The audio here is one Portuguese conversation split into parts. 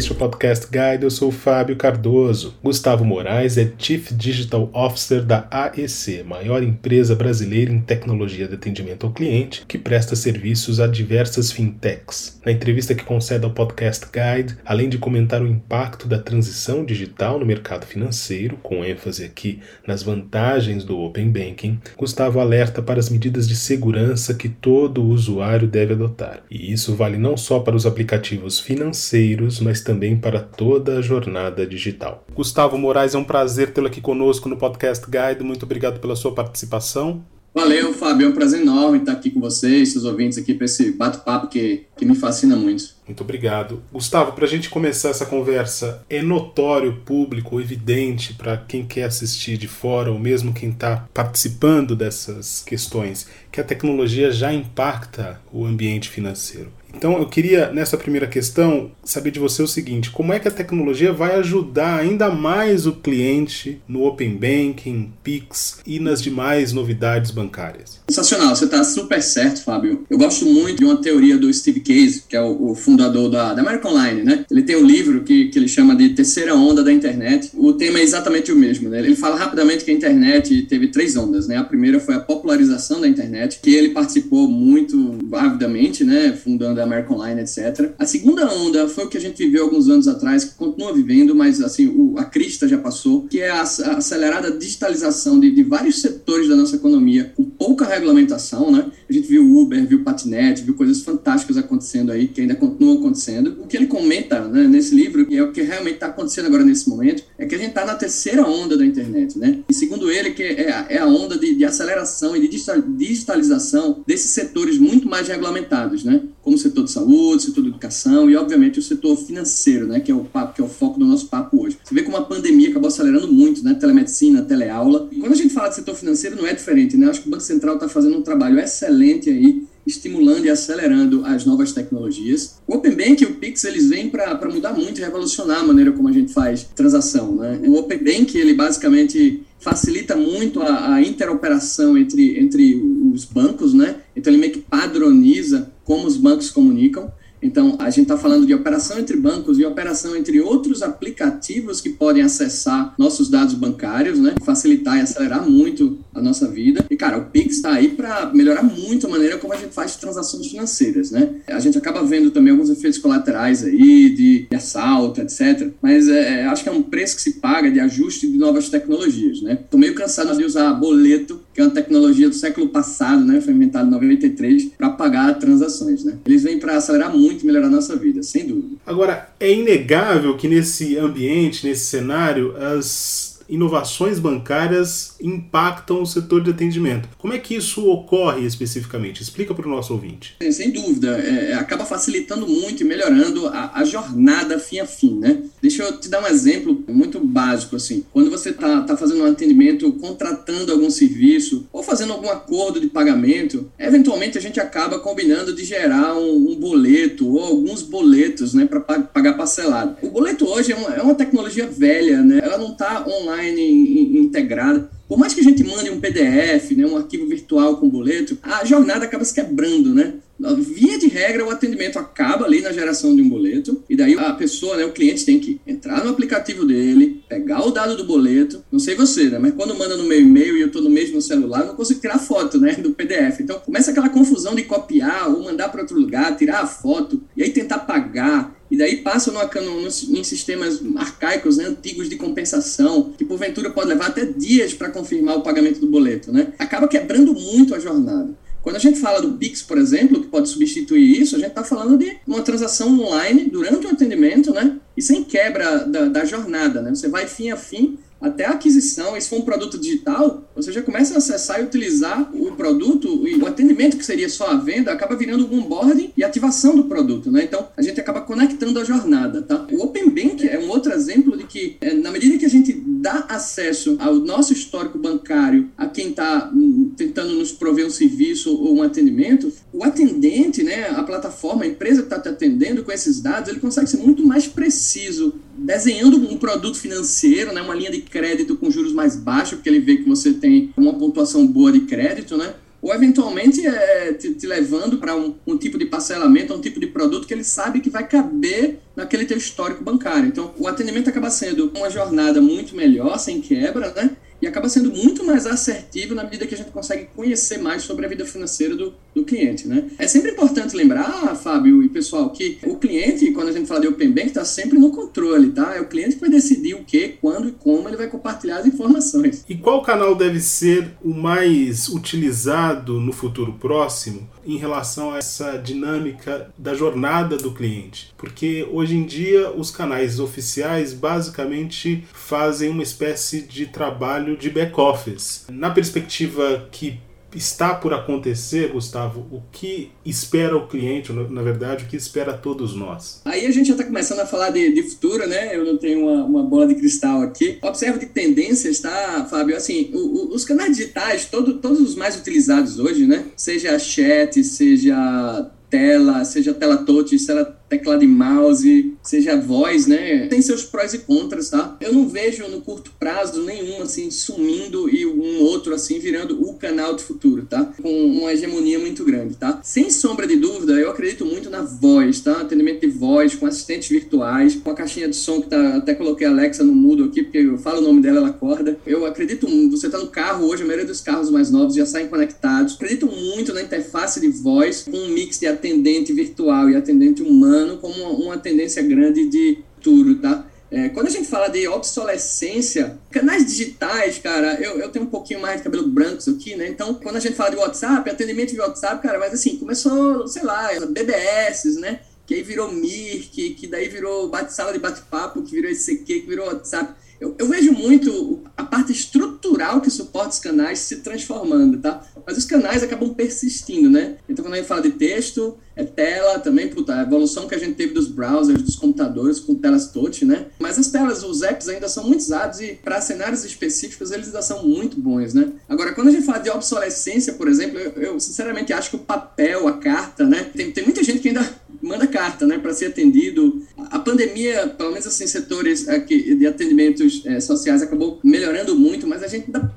este é o Podcast Guide, eu sou o Fábio Cardoso. Gustavo Moraes é Chief Digital Officer da AEC, maior empresa brasileira em tecnologia de atendimento ao cliente, que presta serviços a diversas fintechs. Na entrevista que concede ao Podcast Guide, além de comentar o impacto da transição digital no mercado financeiro, com ênfase aqui nas vantagens do Open Banking, Gustavo alerta para as medidas de segurança que todo usuário deve adotar. E isso vale não só para os aplicativos financeiros, mas também para toda a jornada digital. Gustavo Moraes, é um prazer tê-lo aqui conosco no Podcast Guide. Muito obrigado pela sua participação. Valeu, Fábio. É um prazer enorme estar aqui com vocês, seus ouvintes aqui, para esse bate-papo que, que me fascina muito. Muito obrigado. Gustavo, para a gente começar essa conversa, é notório, público, evidente para quem quer assistir de fora ou mesmo quem está participando dessas questões, que a tecnologia já impacta o ambiente financeiro. Então eu queria, nessa primeira questão, saber de você o seguinte: como é que a tecnologia vai ajudar ainda mais o cliente no Open Banking, Pix e nas demais novidades bancárias? Sensacional, você está super certo, Fábio. Eu gosto muito de uma teoria do Steve Case, que é o, fundador da, da American Online, né? Ele tem um livro que, que ele chama de Terceira Onda da Internet. O tema é exatamente o mesmo, né? Ele fala rapidamente que a internet teve três ondas, né? A primeira foi a popularização da internet, que ele participou muito avidamente, né? Fundando da American Online, etc. A segunda onda foi o que a gente viveu alguns anos atrás, que continua vivendo, mas assim, o, a crista já passou, que é a, a acelerada digitalização de, de, vários setores da nossa economia, com pouca regulamentação, né? A gente viu Uber, viu patinete, viu coisas fantásticas acontecendo aí, que ainda continuam acontecendo. O que ele comenta né, nesse livro, e é o que realmente está acontecendo agora nesse momento, é que a gente está na terceira onda da internet, né? E segundo ele, que é a, é a onda de, de aceleração e de digitalização desses setores muito mais regulamentados, né? Como o setor de saúde, setor de educação e, obviamente, o setor financeiro, né? Que é o papo, que é o foco do nosso papo hoje. Você vê como a pandemia acabou acelerando muito, né? Telemedicina, teleaula. E quando a gente fala de setor financeiro, não é diferente, né? Acho que o Banco Central está fazendo um trabalho excelente aí estimulando e acelerando as novas tecnologias. O Open Bank e o Pix, eles vêm para mudar muito e revolucionar a maneira como a gente faz transação. Né? O Open Bank, ele basicamente facilita muito a, a, interoperação entre, entre os bancos, né? Então ele meio que padroniza como os bancos comunicam. Então, a gente está falando de operação entre bancos e operação entre outros aplicativos que podem acessar nossos dados bancários, né? Facilitar e acelerar muito a nossa vida. E, cara, o Pix está aí para melhorar muito a maneira como a gente faz transações financeiras, né? A gente acaba vendo também alguns efeitos colaterais aí, de, assalto, etc. Mas é, é, acho que é um preço que se paga de ajuste de novas tecnologias, né? Tô meio cansado de usar boleto, que é uma tecnologia do século passado, né? Foi inventado em 93 para pagar transações, né? Eles vêm para acelerar muito e melhorar a nossa vida, sem dúvida. Agora, é inegável que nesse ambiente, nesse cenário, as inovações bancárias impactam o setor de atendimento. Como é que isso ocorre especificamente? Explica para o nosso ouvinte. É, sem dúvida, é, acaba facilitando muito e melhorando a, a, jornada fim a fim, né? Deixa eu te dar um exemplo muito básico, assim. Quando você está tá fazendo um atendimento, contratando algum serviço ou fazendo algum acordo de pagamento, eventualmente a gente acaba combinando de gerar um, um boleto ou alguns boletos, né, para pagar parcelado. O boleto hoje é uma, é uma tecnologia velha, né? Ela não está online online integrada. Por mais que a gente mande um PDF, né, um arquivo virtual com boleto, a jornada acaba se quebrando, né? Via de regra, o atendimento acaba ali na geração de um boleto, e daí a pessoa, né, o cliente tem que entrar no aplicativo dele, pegar o dado do boleto, não sei você, né, mas quando manda no meu e-mail e eu estou no mesmo celular, não consigo tirar foto, né, do PDF. Então começa aquela confusão de copiar ou mandar para outro lugar, tirar a foto, e aí tentar pagar, daí passa no, no, no, em sistemas arcaicos, né, antigos de compensação, que porventura pode levar até dias para confirmar o pagamento do boleto, né? Acaba quebrando muito a jornada. Quando a gente fala do Pix, por exemplo, que pode substituir isso, a gente está falando de uma transação online durante o atendimento, né? E sem quebra da, da jornada, né? Você vai fim a fim até a aquisição, e se for um produto digital, você já começa a acessar e utilizar o produto e o atendimento que seria só a venda acaba virando o onboarding e ativação do produto, né? Então, a gente acaba conectando a jornada, tá? O Open Bank é um outro exemplo de que, é, na medida que a gente dá acesso ao nosso histórico bancário a quem está hum, tentando nos prover um serviço ou um atendimento, o atendente, né, a plataforma, a empresa que está te atendendo com esses dados, ele consegue ser muito mais preciso desenhando um produto financeiro, né, uma linha de crédito com juros mais baixos, porque ele vê que você tem uma pontuação boa de crédito, né? ou eventualmente é, te, te levando para um, um, tipo de parcelamento, um tipo de produto que ele sabe que vai caber naquele teu histórico bancário. Então, o atendimento acaba sendo uma jornada muito melhor, sem quebra, né? Acaba sendo muito mais assertivo na medida que a gente consegue conhecer mais sobre a vida financeira do, do cliente, né? É sempre importante lembrar, Fábio e pessoal, que o cliente, quando a gente fala de Open Bank, está sempre no controle, tá? É o cliente que vai decidir o que, quando e como ele vai compartilhar as informações. E qual canal deve ser o mais utilizado no futuro próximo em relação a essa dinâmica da jornada do cliente? Porque hoje em dia os canais oficiais basicamente fazem uma espécie de trabalho de back-office. Na perspectiva que está por acontecer, Gustavo, o que espera o cliente, na verdade, o que espera todos nós? Aí a gente já está começando a falar de, de, futuro, né? Eu não tenho uma, uma, bola de cristal aqui. Observo de tendências, tá, Fábio? Assim, o, o, os canais digitais, todo, todos os mais utilizados hoje, né? Seja chat, seja tela, seja tela touch, seja teclado e mouse, seja voz, né? Tem seus prós e contras, tá? Eu não vejo no curto prazo nenhum, assim, sumindo e um outro, assim, virando o canal do futuro, tá? Com uma hegemonia muito grande, tá? Sem sombra de dúvida, eu acredito muito na voz, tá? Atendimento de voz, com assistentes virtuais, com a caixinha de som que tá... Até coloquei a Alexa no mudo aqui, porque eu falo o nome dela, ela acorda. Eu acredito. Você tá no carro hoje, a maioria dos carros mais novos já saem conectados. Acredito muito na interface de voz, com um mix de atendente virtual e atendente humano ano como uma tendência grande de futuro, tá? É, quando a gente fala de obsolescência, canais digitais, cara, eu, eu tenho um pouquinho mais de cabelo branco aqui, né? Então, quando a gente fala de WhatsApp, atendimento de WhatsApp, cara, mas assim, começou, sei lá, BBS, né? Que aí virou Mir, que, que daí virou bate, sala de bate-papo, que virou ICQ, que virou WhatsApp. Eu, eu, vejo muito a parte estrutural que suporta os canais se transformando, tá? Mas os canais acabam persistindo, né? Então, quando a gente fala de texto, é tela também, puta, a evolução que a gente teve dos browsers, dos computadores com telas touch, né? Mas as telas, os apps ainda são muito usados e para cenários específicos eles ainda são muito bons, né? Agora, quando a gente fala de obsolescência, por exemplo, eu, eu sinceramente acho que o papel, a carta, né? Tem, tem muita gente que ainda manda carta, né, para ser atendido. A pandemia, pelo menos assim, setores aqui de atendimentos é, sociais acabou melhorando muito, mas a gente ainda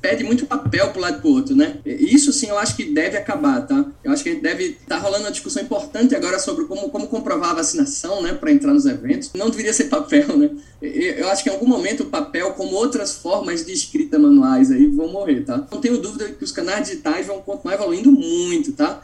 pede muito papel para um lado e para outro, né? Isso sim eu acho que deve acabar, tá? Eu acho que deve estar tá rolando uma discussão importante agora sobre como, como comprovar a vacinação, né, para entrar nos eventos. Não deveria ser papel, né? Eu acho que em algum momento o papel, como outras formas de escrita manuais aí, vão morrer, tá? Não tenho dúvida que os canais digitais vão continuar evoluindo muito, tá?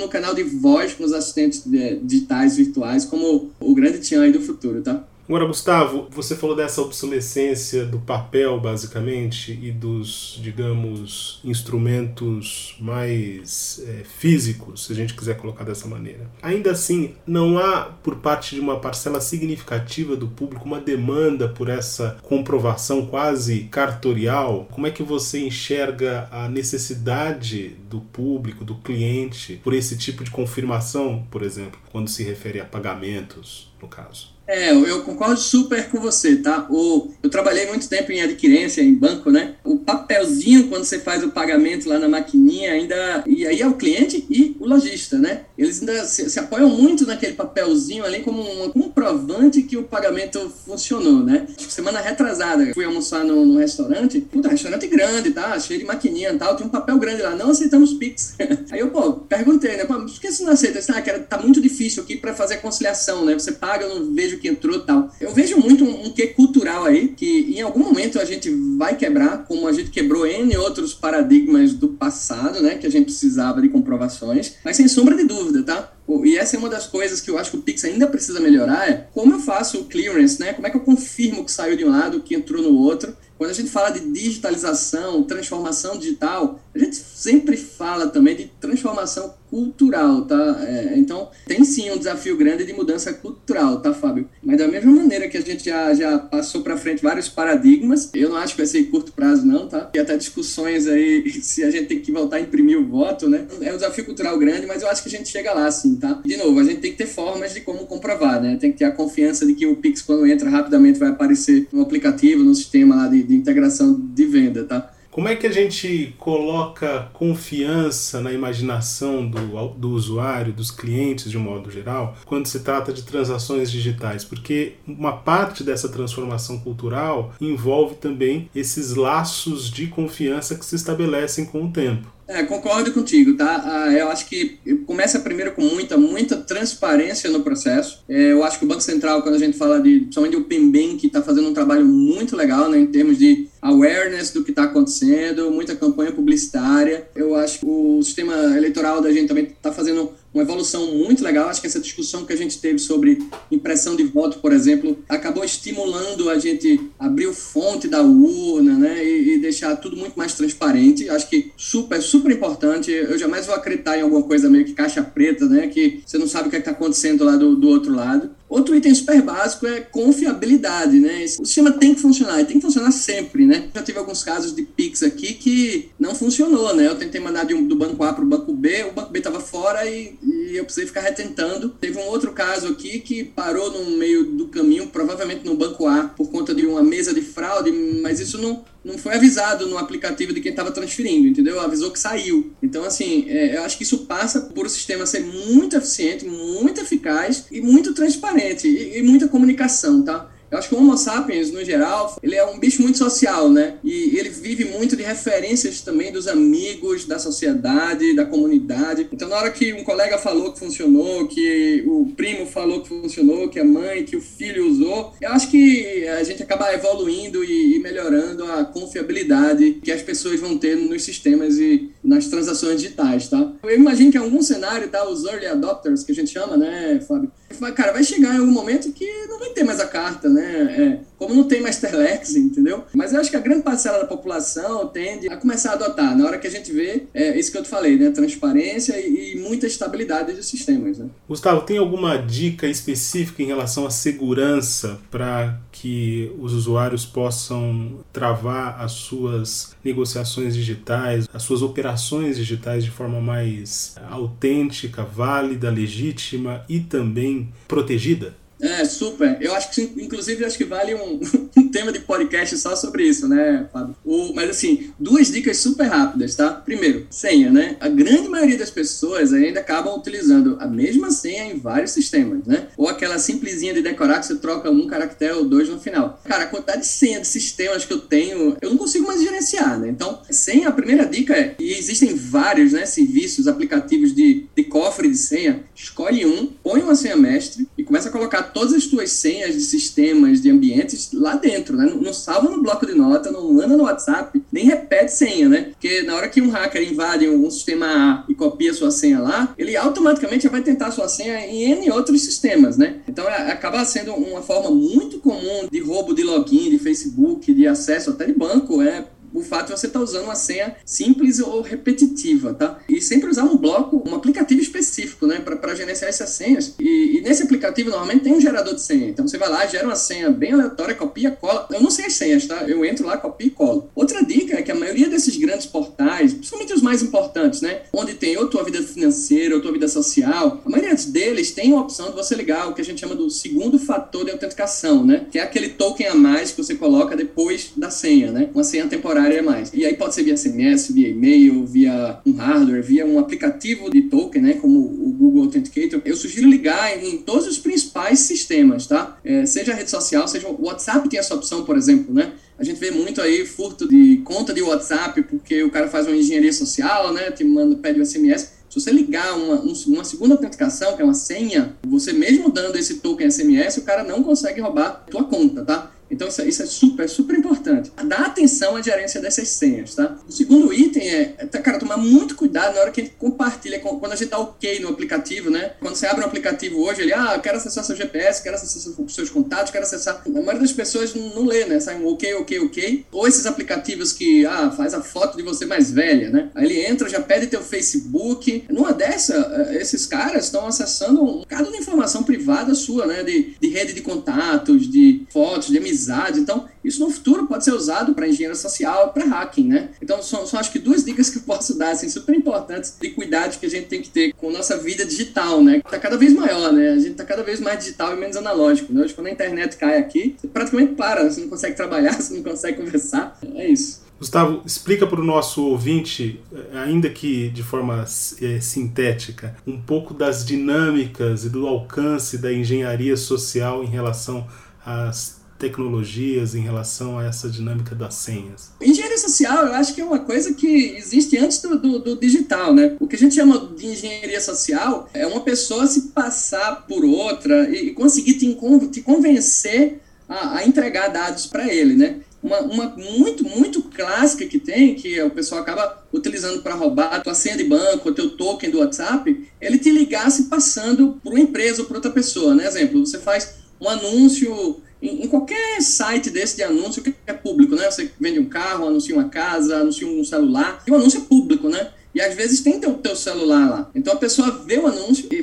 No canal de voz com os assistentes é, digitais virtuais como o grande Tian do futuro, tá? Agora, Gustavo, você falou dessa obsolescência do papel, basicamente, e dos, digamos, instrumentos mais é, físicos, se a gente quiser colocar dessa maneira. Ainda assim, não há, por parte de uma parcela significativa do público, uma demanda por essa comprovação quase cartorial? Como é que você enxerga a necessidade do público, do cliente, por esse tipo de confirmação, por exemplo, quando se refere a pagamentos, no caso? É, eu concordo super com você, tá? O, eu trabalhei muito tempo em adquirência, em banco, né? O papelzinho, quando você faz o pagamento lá na maquininha, ainda. E aí é o cliente e o lojista, né? Eles ainda se, se apoiam muito naquele papelzinho ali como um comprovante que o pagamento funcionou, né? Que semana retrasada, fui almoçar no, no restaurante, puta, restaurante grande, tá? Cheio de maquininha e tal, tem um papel grande lá, não aceitamos Pix. aí eu, pô, perguntei, né? Pô, por que você não aceita? Ah, que tá muito difícil aqui para fazer a conciliação, né? Você paga, eu não vejo que entrou tal. Eu vejo muito um, um quê cultural aí, que em algum momento a gente vai quebrar, como a gente quebrou N outros paradigmas do passado, né, que a gente precisava de comprovações, mas sem sombra de dúvida, tá? E essa é uma das coisas que eu acho que o Pix ainda precisa melhorar, é como eu faço o clearance, né? Como é que eu confirmo que saiu de um lado, que entrou no outro? Quando a gente fala de digitalização, transformação digital, a gente sempre fala também de transformação cultural, tá? É, então, tem sim um desafio grande de mudança cultural, tá, Fábio? Mas da mesma maneira que a gente já, já passou para frente vários paradigmas, eu não acho que vai ser curto prazo, não, tá? E até discussões aí se a gente tem que voltar a imprimir o voto, né? É um desafio cultural grande, mas eu acho que a gente chega lá, sim, tá? De novo, a gente tem que ter formas de como comprovar, né? Tem que ter a confiança de que o Pix, quando entra rapidamente, vai aparecer no aplicativo, no sistema lá de, de integração de venda, tá? Como é que a gente coloca confiança na imaginação do, do usuário, dos clientes de um modo geral, quando se trata de transações digitais? Porque uma parte dessa transformação cultural envolve também esses laços de confiança que se estabelecem com o tempo. É, concordo contigo, tá? Ah, eu acho que começa primeiro com muita, muita transparência no processo. É, eu acho que o Banco Central, quando a gente fala de, principalmente o PemBank, está fazendo um trabalho muito legal, né, em termos de awareness do que está acontecendo, muita campanha publicitária. Eu acho que o sistema eleitoral da gente também está fazendo uma evolução muito legal. Acho que essa discussão que a gente teve sobre impressão de voto, por exemplo, acabou estimulando a gente abrir o fonte da urna, né, e, e, deixar tudo muito mais transparente. Acho que super, super importante. Eu jamais vou acreditar em alguma coisa meio que caixa preta, né, que você não sabe o que é está acontecendo lá do, do outro lado. Outro item super básico é confiabilidade, né? O sistema tem que funcionar e tem que funcionar sempre, né? Já tive alguns casos de Pix aqui que não funcionou, né? Eu tentei mandar um, do banco A para o banco B, o banco B estava fora e, e, eu precisei ficar retentando. Teve um outro caso aqui que parou no meio do caminho, provavelmente no banco A, por conta de uma mesa de fraude, mas isso não, não foi avisado no aplicativo de quem estava transferindo, entendeu? Avisou que saiu. Então, assim, é, eu acho que isso passa por o sistema ser muito eficiente, muito eficaz e muito transparente e, e muita comunicação, tá? Eu acho que o Homo sapiens, no geral, ele é um bicho muito social, né? E ele vive muito de referências também dos amigos, da sociedade, da comunidade. Então, na hora que um colega falou que funcionou, que o primo falou que funcionou, que a mãe, que o filho usou, eu acho que a gente acaba evoluindo e, melhorando a confiabilidade que as pessoas vão ter nos sistemas e nas transações digitais, tá? Eu imagino que em algum cenário, tá, os early adopters, que a gente chama, né, Fábio? Cara, vai chegar em algum momento que não vai ter mais a carta, né? É, como não tem mais Telex, entendeu? Mas eu acho que a grande parcela da população tende a começar a adotar. Na hora que a gente vê, é isso que eu te falei, né? Transparência e, e muita estabilidade dos sistemas. Né? Gustavo, tem alguma dica específica em relação à segurança para que os usuários possam travar as suas negociações digitais, as suas operações digitais de forma mais autêntica, válida, legítima e também protegida? É, super. Eu acho que, inclusive, acho que vale um, um tema de podcast só sobre isso, né, Fábio? O, mas, assim, duas dicas super rápidas, tá? Primeiro, senha, né? A grande maioria das pessoas ainda acabam utilizando a mesma senha em vários sistemas, né? Ou aquela simplesinha de decorar que você troca um caractere ou dois no final. Cara, a quantidade de senha de sistemas que eu tenho, eu não consigo mais gerenciar, né? Então, senha, a primeira dica é, e existem vários, né, serviços, aplicativos de, de cofre de senha, escolhe um, põe uma senha mestre começa a colocar todas as tuas senhas de sistemas, de ambientes lá dentro, né? Não, salva no bloco de nota, não manda no WhatsApp, nem repete senha, né? Porque na hora que um hacker invade um sistema A e copia sua senha lá, ele automaticamente vai tentar sua senha em N outros sistemas, né? Então é, acaba sendo uma forma muito comum de roubo de login, de Facebook, de acesso até de banco, é o fato de você estar tá usando uma senha simples ou repetitiva, tá? E sempre usar um bloco, um aplicativo específico, né, para gerenciar essas senhas. E, e, nesse aplicativo normalmente tem um gerador de senha. Então você vai lá, gera uma senha bem aleatória, copia, cola. Eu não sei as senhas, tá? Eu entro lá, copio e colo. Outra dica é que a maioria desses grandes portais, principalmente os mais importantes, né, onde tem ou tua vida financeira ou tua vida social, a maioria deles tem a opção de você ligar o que a gente chama do segundo fator de autenticação, né? Que é aquele token a mais que você coloca depois da senha, né? Uma senha temporária temporária mais. E aí pode ser via SMS, via e-mail, via um hardware, via um aplicativo de token, né, como o Google Authenticator. Eu sugiro ligar em todos os principais sistemas, tá? É, seja rede social, seja o WhatsApp tem essa opção, por exemplo, né? A gente vê muito aí furto de conta de WhatsApp, porque o cara faz uma engenharia social, né? Te manda, pede um SMS. Se você ligar uma, uma segunda autenticação, que é uma senha, você mesmo dando esse token SMS, o cara não consegue roubar a tua conta, tá? Então isso, é, isso é super, super importante. Dá atenção à gerência dessas senhas, tá? O segundo item é, tá, cara, tomar muito cuidado na hora que a gente compartilha, quando a gente dá ok no aplicativo, né? Quando você abre um aplicativo hoje, ele, ah, quero acessar seu GPS, quero acessar seus contatos, quero acessar... A maioria das pessoas não, não lê, né? Sai um ok, ok, ok. Ou esses aplicativos que, ah, faz a foto de você mais velha, né? Aí ele entra, já pede teu Facebook. Numa dessa, eh, esses caras estão acessando um bocado de informação privada sua, né? De, de rede de contatos, de fotos, de amizade amizade. Então, isso no futuro pode ser usado para engenharia social, para hacking, né? Então, são, são acho que duas dicas que eu posso dar, assim, super importantes de cuidado que a gente tem que ter com nossa vida digital, né? Tá cada vez maior, né? A gente tá cada vez mais digital e menos analógico, né? Hoje, quando a internet cai aqui, você praticamente para, você não consegue trabalhar, você não consegue conversar. É isso. Gustavo, explica para o nosso ouvinte, ainda que de forma é, sintética, um pouco das dinâmicas e do alcance da engenharia social em relação às tecnologias em relação a essa dinâmica das senhas? Engenharia social, eu acho que é uma coisa que existe antes do, do, do, digital, né? O que a gente chama de engenharia social é uma pessoa se passar por outra e, e conseguir te, te convencer a, a entregar dados para ele, né? Uma, uma, muito, muito clássica que tem, que o pessoal acaba utilizando para roubar a tua senha de banco, o teu token do WhatsApp, ele te ligasse passando por uma empresa ou por outra pessoa, né? Exemplo, você faz um anúncio em, em, qualquer site desse de anúncio que é público, né? Você vende um carro, anuncia uma casa, anuncia um celular, e o anúncio é público, né? E às vezes tem teu, teu celular lá. Então a pessoa vê o anúncio e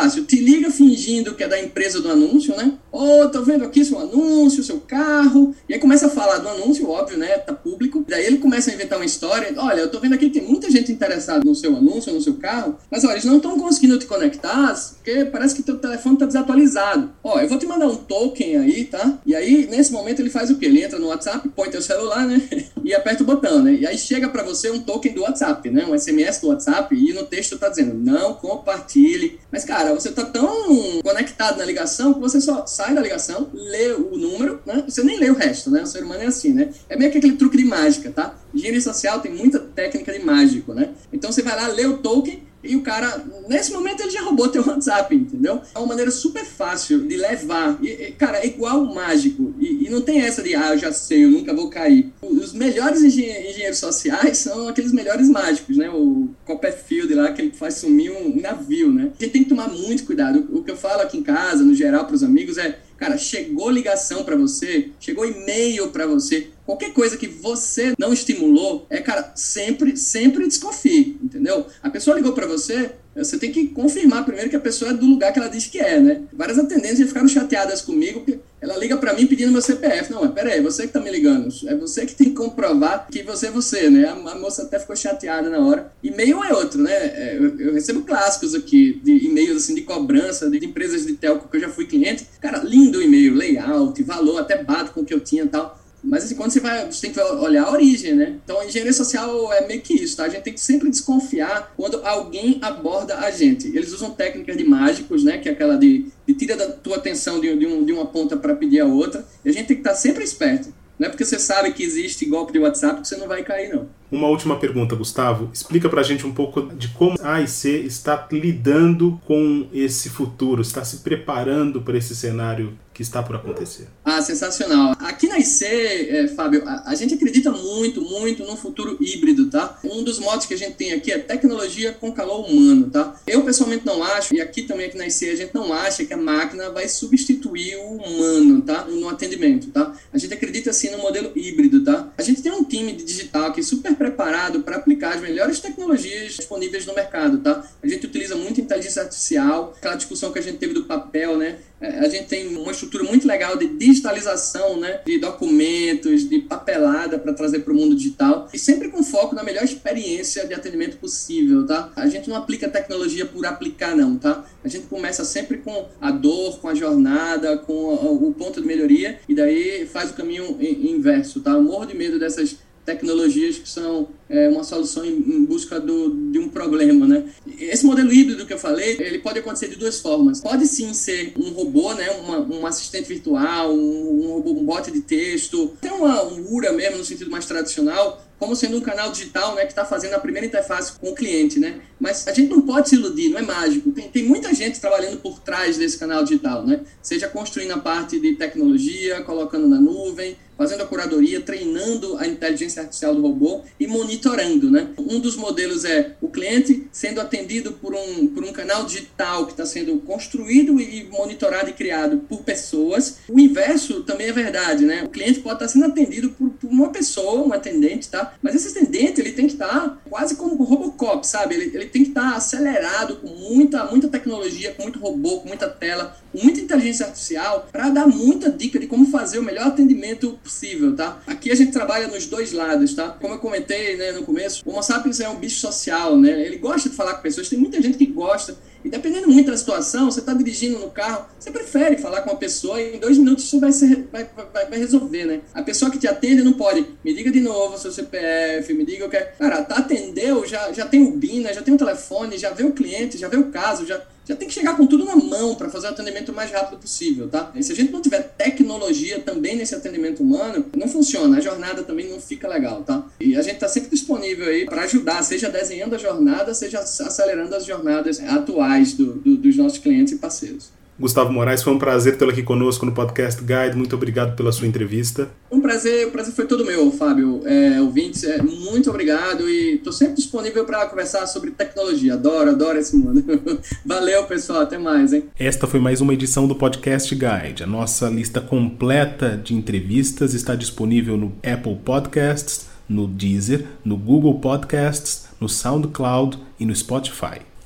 fácil, te liga fingindo que é da empresa do anúncio, né? Ô, oh, tô vendo aqui seu anúncio, seu carro. E aí começa a falar do anúncio, óbvio, né? Tá público. Daí ele começa a inventar uma história. Olha, eu tô vendo aqui que tem muita gente interessada no seu anúncio, no seu carro. Mas olha, eles não estão conseguindo te conectar porque parece que teu telefone tá desatualizado. Ó, eu vou te mandar um token aí, tá? E aí, nesse momento, ele faz o quê? Ele entra no WhatsApp, põe teu celular, né? e aperta o botão, né? E aí chega para você um token do WhatsApp, né? Um SMS do WhatsApp e no texto tá dizendo não compartilhe. Mas, cara, você tá tão conectado na ligação que você só sai da ligação, lê o número, né? Você nem lê o resto, né? O ser humano é assim, né? É meio que aquele truque de mágica, tá? Engenharia social tem muita técnica de mágico, né? Então você vai lá, lê o token, e o cara, nesse momento, ele já roubou teu WhatsApp, entendeu? É uma maneira super fácil de levar. E, cara, é igual mágico. E, e, não tem essa de, ah, eu já sei, eu nunca vou cair. Melhores engenheiros sociais são aqueles melhores mágicos, né? O Copperfield lá, que ele faz sumir um navio, né? A gente tem que tomar muito cuidado. O que eu falo aqui em casa, no geral, para os amigos, é Cara, chegou ligação para você, chegou e-mail para você, qualquer coisa que você não estimulou, é, cara, sempre, sempre desconfie, entendeu? A pessoa ligou para você, você tem que confirmar primeiro que a pessoa é do lugar que ela diz que é, né? Várias atendentes já ficaram chateadas comigo, porque ela liga para mim pedindo meu CPF. Não, mas peraí, é você que tá me ligando. É você que tem que comprovar que você é você, né? A, moça até ficou chateada na hora. E-mail é outro, né? É, eu, eu, recebo clássicos aqui de e-mails assim de cobrança de empresas de telco que eu já fui cliente. Cara, lindo o e-mail, layout, valor, até bato com o que eu tinha e tal. Mas assim, quando você vai, você tem que olhar a origem, né? Então, a engenharia social é meio que isso, tá? A gente tem que sempre desconfiar quando alguém aborda a gente. Eles usam técnicas de mágicos, né? Que é aquela de, de tira da tua atenção de, de, um, de uma ponta para pedir a outra. E a gente tem que estar sempre esperto. Não é porque você sabe que existe golpe de WhatsApp que você não vai cair, não. Uma última pergunta, Gustavo. Explica pra gente um pouco de como a AIC está lidando com esse futuro, está se preparando para esse cenário que está por acontecer. Sensacional. Aqui na IC, é, Fábio, a, a, gente acredita muito, muito no futuro híbrido, tá? Um dos modos que a gente tem aqui é tecnologia com calor humano, tá? Eu pessoalmente não acho, e aqui também aqui na IC a gente não acha que a máquina vai substituir o humano, tá? No atendimento, tá? A gente acredita assim no modelo híbrido, tá? A gente tem um time de digital é super preparado para aplicar as melhores tecnologias disponíveis no mercado, tá? A gente utiliza muito inteligência artificial, aquela discussão que a gente teve do papel, né? É, a gente tem uma estrutura muito legal de digitalização, né, de documentos, de papelada para trazer para o mundo digital e sempre com foco na melhor experiência de atendimento possível, tá? A gente não aplica tecnologia por aplicar não, tá? A gente começa sempre com a dor, com a jornada, com o ponto de melhoria e daí faz o caminho inverso, tá? Eu morro de medo dessas tecnologias que são é, uma solução em, em busca do, de um problema, né? Esse modelo híbrido que eu falei, ele pode acontecer de duas formas. Pode sim ser um robô, né? Uma, um assistente virtual, um, um, robô, um bot de texto, até uma um URA mesmo, no sentido mais tradicional, como sendo um canal digital né, que está fazendo a primeira interface com o cliente, né? Mas a gente não pode se iludir, não é mágico. Tem, tem muita gente trabalhando por trás desse canal digital, né? Seja construindo a parte de tecnologia, colocando na nuvem, fazendo a curadoria, treinando a inteligência artificial do robô e monitorando, né? Um dos modelos é o cliente sendo atendido por um, por um canal digital que está sendo construído e monitorado e criado por pessoas. O inverso também é verdade, né? O cliente pode estar sendo atendido por uma pessoa, um atendente, tá? Mas esse ascendente, ele tem que estar tá quase como o Robocop, sabe? Ele, ele tem que estar tá acelerado com muita, muita tecnologia, com muito robô, com muita tela, com muita inteligência artificial, para dar muita dica de como fazer o melhor atendimento possível, tá? Aqui a gente trabalha nos dois lados, tá? Como eu comentei né, no começo, o Homo é um bicho social, né? Ele gosta de falar com pessoas, tem muita gente que gosta e dependendo muito da situação, você está dirigindo no carro, você prefere falar com uma pessoa e em dois minutos isso vai, ser, vai, vai, vai, resolver, né? A pessoa que te atende não pode, me diga de novo seu CPF, me diga o que é. Cara, tá atendeu, já, já tem o BINA, já tem o telefone, já vê o cliente, já vê o caso, já, já tem que chegar com tudo na mão para fazer o atendimento o mais rápido possível, tá? E se a gente não tiver tecnologia também nesse atendimento humano, não funciona, a jornada também não fica legal, tá? E a gente está sempre disponível aí para ajudar, seja desenhando a jornada, seja acelerando as jornadas atuais do, do, dos nossos clientes e parceiros. Gustavo Moraes, foi um prazer tê-lo aqui conosco no Podcast Guide. Muito obrigado pela sua entrevista. Um prazer, o prazer foi todo meu, Fábio. É, ouvintes, é, muito obrigado e estou sempre disponível para conversar sobre tecnologia. Adoro, adoro esse mundo. Valeu, pessoal. Até mais, hein? Esta foi mais uma edição do Podcast Guide. A nossa lista completa de entrevistas está disponível no Apple Podcasts, no Deezer, no Google Podcasts, no SoundCloud e no Spotify.